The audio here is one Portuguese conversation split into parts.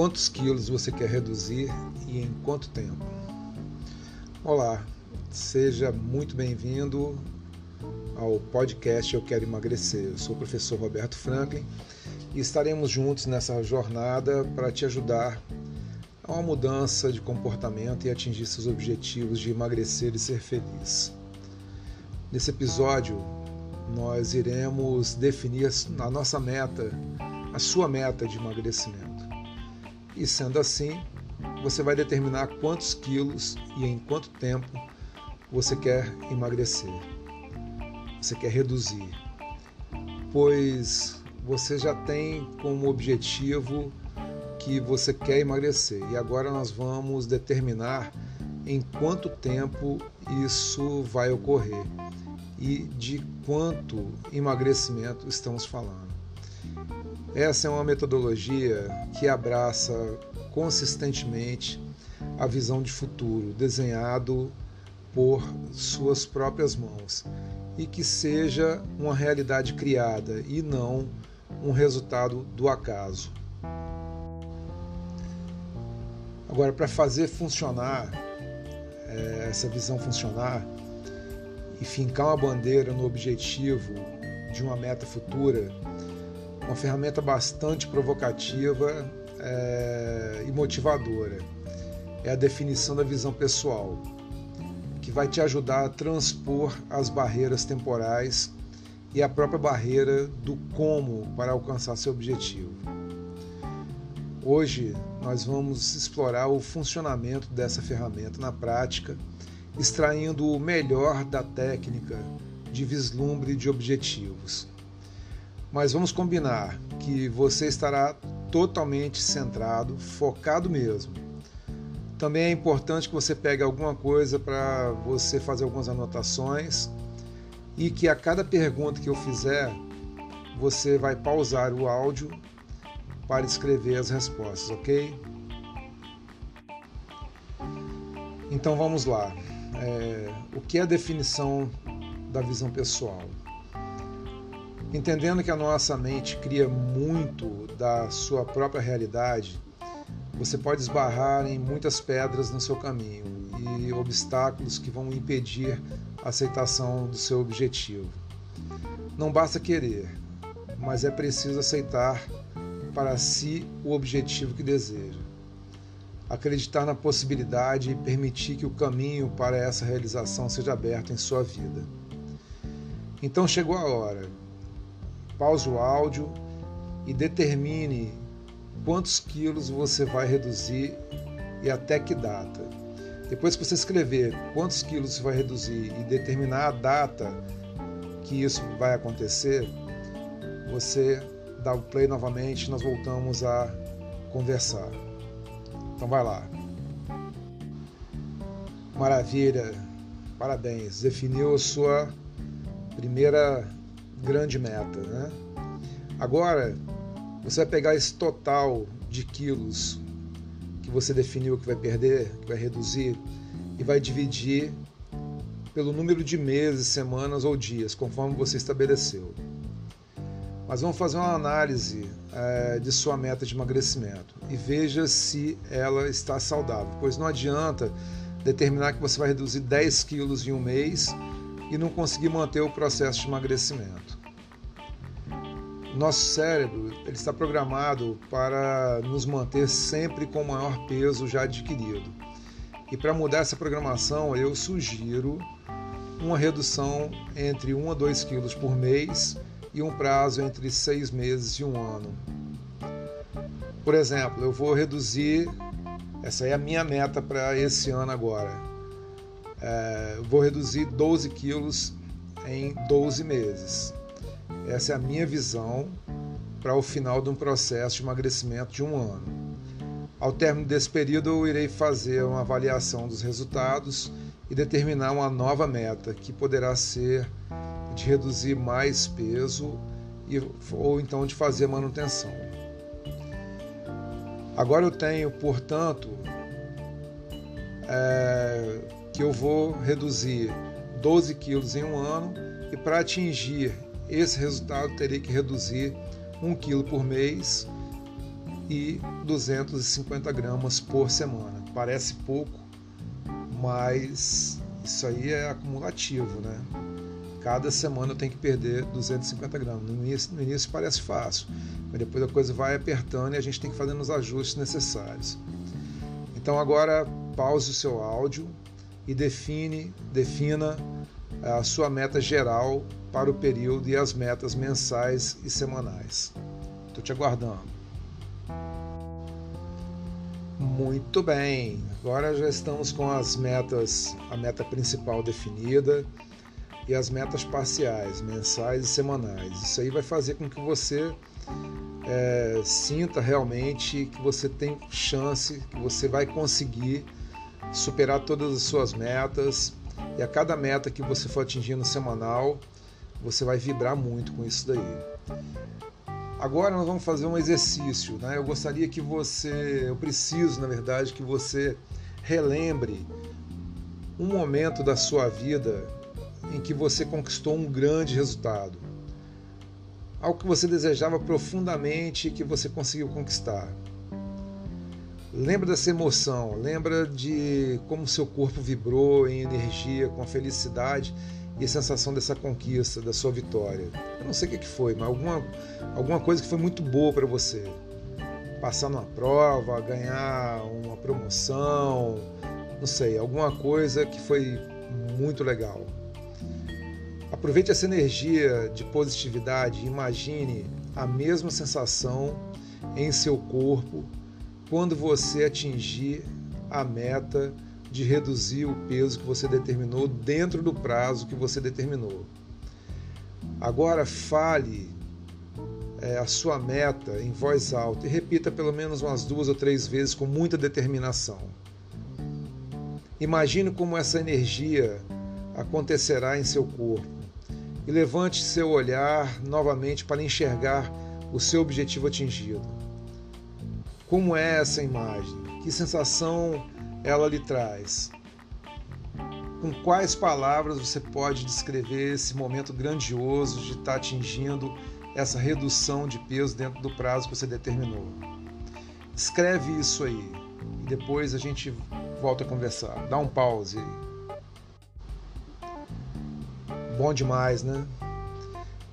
Quantos quilos você quer reduzir e em quanto tempo? Olá, seja muito bem-vindo ao podcast Eu Quero Emagrecer. Eu sou o professor Roberto Franklin e estaremos juntos nessa jornada para te ajudar a uma mudança de comportamento e atingir seus objetivos de emagrecer e ser feliz. Nesse episódio, nós iremos definir a nossa meta, a sua meta de emagrecimento. E sendo assim, você vai determinar quantos quilos e em quanto tempo você quer emagrecer, você quer reduzir, pois você já tem como objetivo que você quer emagrecer. E agora nós vamos determinar em quanto tempo isso vai ocorrer e de quanto emagrecimento estamos falando. Essa é uma metodologia que abraça consistentemente a visão de futuro desenhado por suas próprias mãos e que seja uma realidade criada e não um resultado do acaso. Agora, para fazer funcionar, é, essa visão funcionar, e fincar uma bandeira no objetivo de uma meta futura, uma ferramenta bastante provocativa é, e motivadora. É a definição da visão pessoal, que vai te ajudar a transpor as barreiras temporais e a própria barreira do como para alcançar seu objetivo. Hoje nós vamos explorar o funcionamento dessa ferramenta na prática extraindo o melhor da técnica de vislumbre de objetivos. Mas vamos combinar que você estará totalmente centrado, focado mesmo. Também é importante que você pegue alguma coisa para você fazer algumas anotações e que a cada pergunta que eu fizer, você vai pausar o áudio para escrever as respostas, ok? Então vamos lá é, o que é a definição da visão pessoal. Entendendo que a nossa mente cria muito da sua própria realidade, você pode esbarrar em muitas pedras no seu caminho e obstáculos que vão impedir a aceitação do seu objetivo. Não basta querer, mas é preciso aceitar para si o objetivo que deseja acreditar na possibilidade e permitir que o caminho para essa realização seja aberto em sua vida. Então chegou a hora. Pause o áudio e determine quantos quilos você vai reduzir e até que data. Depois que você escrever quantos quilos você vai reduzir e determinar a data que isso vai acontecer, você dá o play novamente e nós voltamos a conversar. Então vai lá. Maravilha, parabéns. Definiu sua primeira grande meta, né? Agora você vai pegar esse total de quilos que você definiu que vai perder, que vai reduzir, e vai dividir pelo número de meses, semanas ou dias, conforme você estabeleceu. Mas vamos fazer uma análise é, de sua meta de emagrecimento e veja se ela está saudável, pois não adianta determinar que você vai reduzir 10 quilos em um mês e não conseguir manter o processo de emagrecimento. Nosso cérebro ele está programado para nos manter sempre com o maior peso já adquirido. E para mudar essa programação, eu sugiro uma redução entre 1 a 2 quilos por mês e um prazo entre seis meses e um ano. Por exemplo, eu vou reduzir, essa é a minha meta para esse ano agora. É, vou reduzir 12 quilos em 12 meses. Essa é a minha visão para o final de um processo de emagrecimento de um ano. Ao término desse período, eu irei fazer uma avaliação dos resultados e determinar uma nova meta, que poderá ser de reduzir mais peso e, ou então de fazer manutenção. Agora eu tenho, portanto, é, que eu vou reduzir 12 quilos em um ano e para atingir esse resultado terei que reduzir 1 quilo por mês e 250 gramas por semana. Parece pouco, mas isso aí é acumulativo, né? Cada semana eu tenho que perder 250 gramas. No início, no início parece fácil, mas depois a coisa vai apertando e a gente tem que fazer os ajustes necessários. Então agora pause o seu áudio e define, defina a sua meta geral para o período e as metas mensais e semanais. Estou te aguardando. Muito bem, agora já estamos com as metas, a meta principal definida e as metas parciais, mensais e semanais. Isso aí vai fazer com que você é, sinta realmente que você tem chance, que você vai conseguir superar todas as suas metas e a cada meta que você for atingindo semanal, você vai vibrar muito com isso daí. Agora nós vamos fazer um exercício, né? Eu gostaria que você, eu preciso, na verdade, que você relembre um momento da sua vida em que você conquistou um grande resultado. Algo que você desejava profundamente e que você conseguiu conquistar. Lembra dessa emoção, lembra de como seu corpo vibrou em energia, com a felicidade e a sensação dessa conquista, da sua vitória. Eu não sei o que foi, mas alguma, alguma coisa que foi muito boa para você. Passar numa prova, ganhar uma promoção, não sei, alguma coisa que foi muito legal. Aproveite essa energia de positividade imagine a mesma sensação em seu corpo quando você atingir a meta de reduzir o peso que você determinou dentro do prazo que você determinou. Agora fale é, a sua meta em voz alta e repita pelo menos umas duas ou três vezes com muita determinação. Imagine como essa energia acontecerá em seu corpo e levante seu olhar novamente para enxergar o seu objetivo atingido. Como é essa imagem? Que sensação ela lhe traz? Com quais palavras você pode descrever esse momento grandioso de estar atingindo essa redução de peso dentro do prazo que você determinou? Escreve isso aí e depois a gente volta a conversar. Dá um pause aí. Bom demais, né?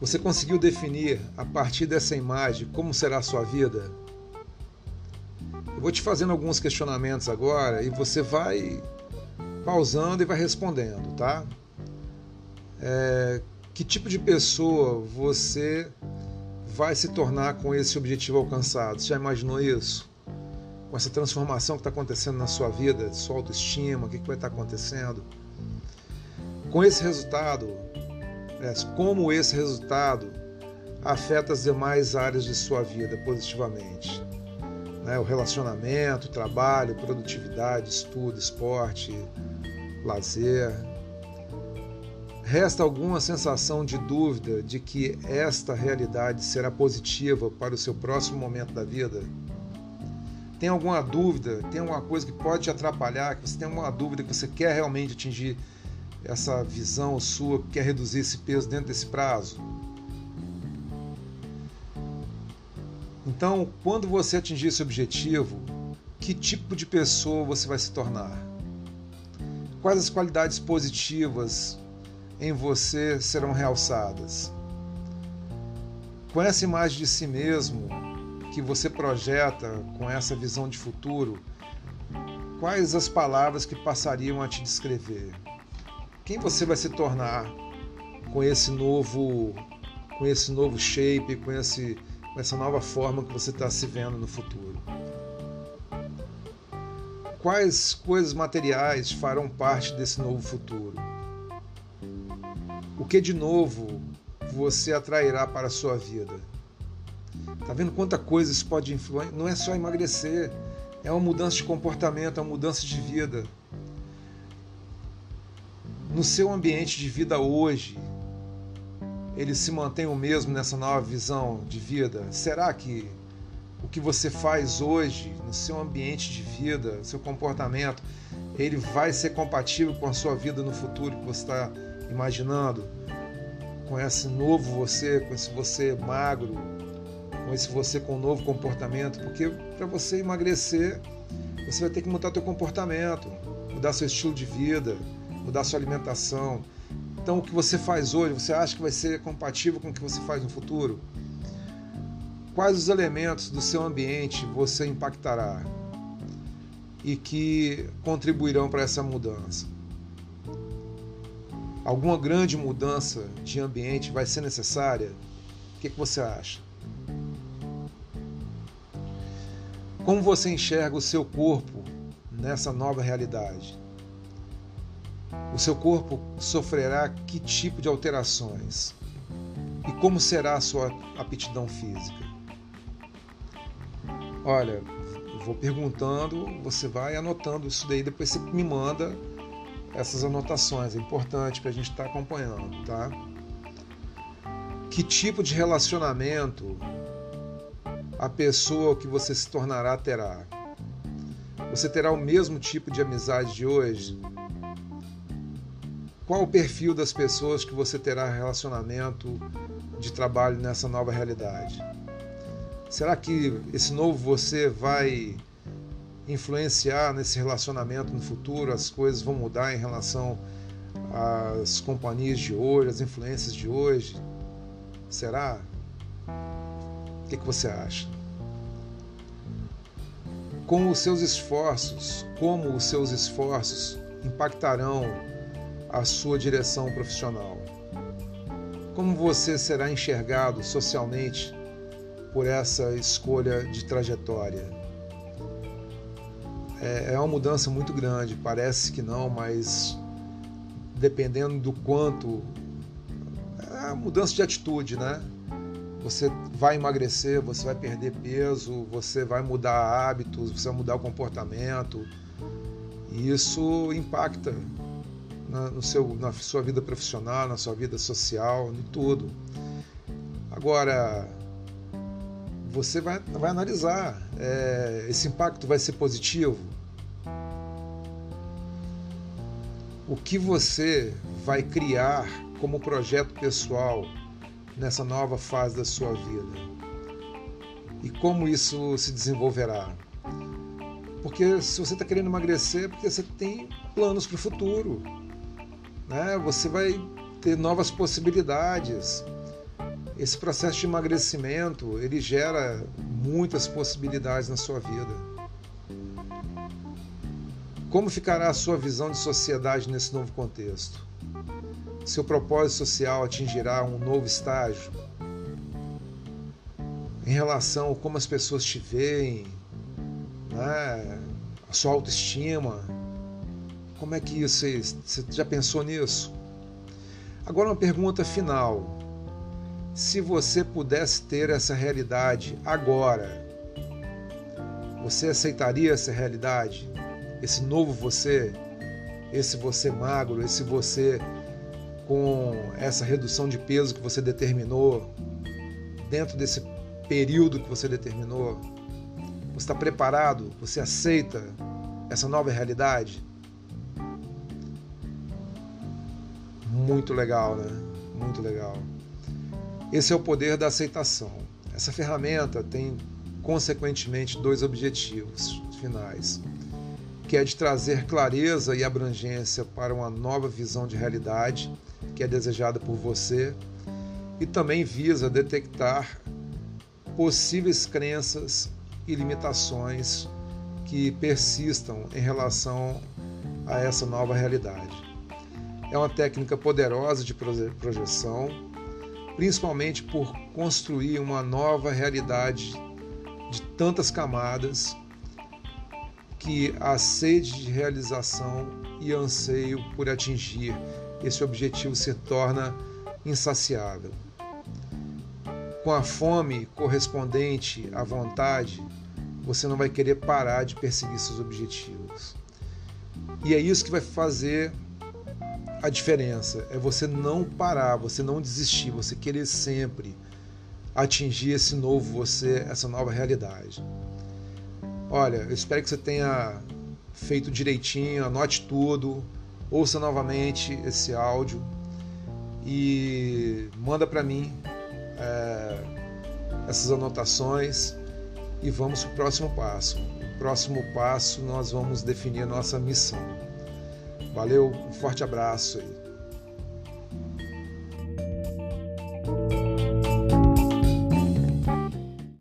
Você conseguiu definir a partir dessa imagem como será a sua vida? Vou te fazendo alguns questionamentos agora e você vai pausando e vai respondendo, tá? É, que tipo de pessoa você vai se tornar com esse objetivo alcançado? Você já imaginou isso? Com essa transformação que está acontecendo na sua vida, sua autoestima, o que, que vai estar tá acontecendo? Com esse resultado, é, como esse resultado afeta as demais áreas de sua vida positivamente? Né, o relacionamento, trabalho, produtividade, estudo, esporte, lazer. Resta alguma sensação de dúvida de que esta realidade será positiva para o seu próximo momento da vida? Tem alguma dúvida? Tem alguma coisa que pode te atrapalhar? Que você tem alguma dúvida que você quer realmente atingir essa visão sua, quer reduzir esse peso dentro desse prazo? Então, quando você atingir esse objetivo, que tipo de pessoa você vai se tornar? Quais as qualidades positivas em você serão realçadas? Com essa imagem de si mesmo que você projeta com essa visão de futuro, quais as palavras que passariam a te descrever? Quem você vai se tornar com esse novo com esse novo shape, com esse com essa nova forma que você está se vendo no futuro? Quais coisas materiais farão parte desse novo futuro? O que de novo você atrairá para a sua vida? Tá vendo quanta coisa isso pode influenciar? Não é só emagrecer, é uma mudança de comportamento, é uma mudança de vida. No seu ambiente de vida hoje, ele se mantém o mesmo nessa nova visão de vida? Será que o que você faz hoje no seu ambiente de vida, seu comportamento, ele vai ser compatível com a sua vida no futuro que você está imaginando? Com esse novo você, com esse você magro, com esse você com um novo comportamento, porque para você emagrecer, você vai ter que mudar seu comportamento, mudar seu estilo de vida, mudar sua alimentação. Então, o que você faz hoje, você acha que vai ser compatível com o que você faz no futuro? Quais os elementos do seu ambiente você impactará e que contribuirão para essa mudança? Alguma grande mudança de ambiente vai ser necessária? O que, que você acha? Como você enxerga o seu corpo nessa nova realidade? O seu corpo sofrerá que tipo de alterações? E como será a sua aptidão física? Olha, vou perguntando, você vai anotando isso daí, depois você me manda essas anotações. É importante para a gente estar tá acompanhando, tá? Que tipo de relacionamento a pessoa que você se tornará terá? Você terá o mesmo tipo de amizade de hoje? Qual o perfil das pessoas que você terá relacionamento de trabalho nessa nova realidade? Será que esse novo você vai influenciar nesse relacionamento no futuro? As coisas vão mudar em relação às companhias de hoje, às influências de hoje? Será? O que, que você acha? Com os seus esforços, como os seus esforços impactarão a sua direção profissional? Como você será enxergado socialmente por essa escolha de trajetória? É, é uma mudança muito grande, parece que não, mas dependendo do quanto. É mudança de atitude, né? Você vai emagrecer, você vai perder peso, você vai mudar hábitos, você vai mudar o comportamento. E isso impacta na, no seu, na sua vida profissional, na sua vida social, em tudo. Agora, você vai, vai analisar: é, esse impacto vai ser positivo? O que você vai criar como projeto pessoal nessa nova fase da sua vida? E como isso se desenvolverá? Porque se você está querendo emagrecer, é porque você tem planos para o futuro né? Você vai ter novas possibilidades. Esse processo de emagrecimento ele gera muitas possibilidades na sua vida. Como ficará a sua visão de sociedade nesse novo contexto? Seu propósito social atingirá um novo estágio? Em relação a como as pessoas te veem, né? a sua autoestima, como é que isso? Você já pensou nisso? Agora uma pergunta final. Se você pudesse ter essa realidade agora, você aceitaria essa realidade? Esse novo você? Esse você magro, esse você com essa redução de peso que você determinou, dentro desse período que você determinou? Você está preparado? Você aceita essa nova realidade? Muito legal, né? Muito legal. Esse é o poder da aceitação. Essa ferramenta tem, consequentemente, dois objetivos finais, que é de trazer clareza e abrangência para uma nova visão de realidade que é desejada por você e também visa detectar possíveis crenças e limitações que persistam em relação a essa nova realidade. É uma técnica poderosa de projeção, principalmente por construir uma nova realidade de tantas camadas que a sede de realização e anseio por atingir esse objetivo se torna insaciável. Com a fome correspondente à vontade, você não vai querer parar de perseguir seus objetivos. E é isso que vai fazer a diferença é você não parar, você não desistir, você querer sempre atingir esse novo você, essa nova realidade. Olha, eu espero que você tenha feito direitinho, anote tudo, ouça novamente esse áudio e manda para mim é, essas anotações e vamos para o próximo passo. O próximo passo nós vamos definir a nossa missão. Valeu, um forte abraço aí.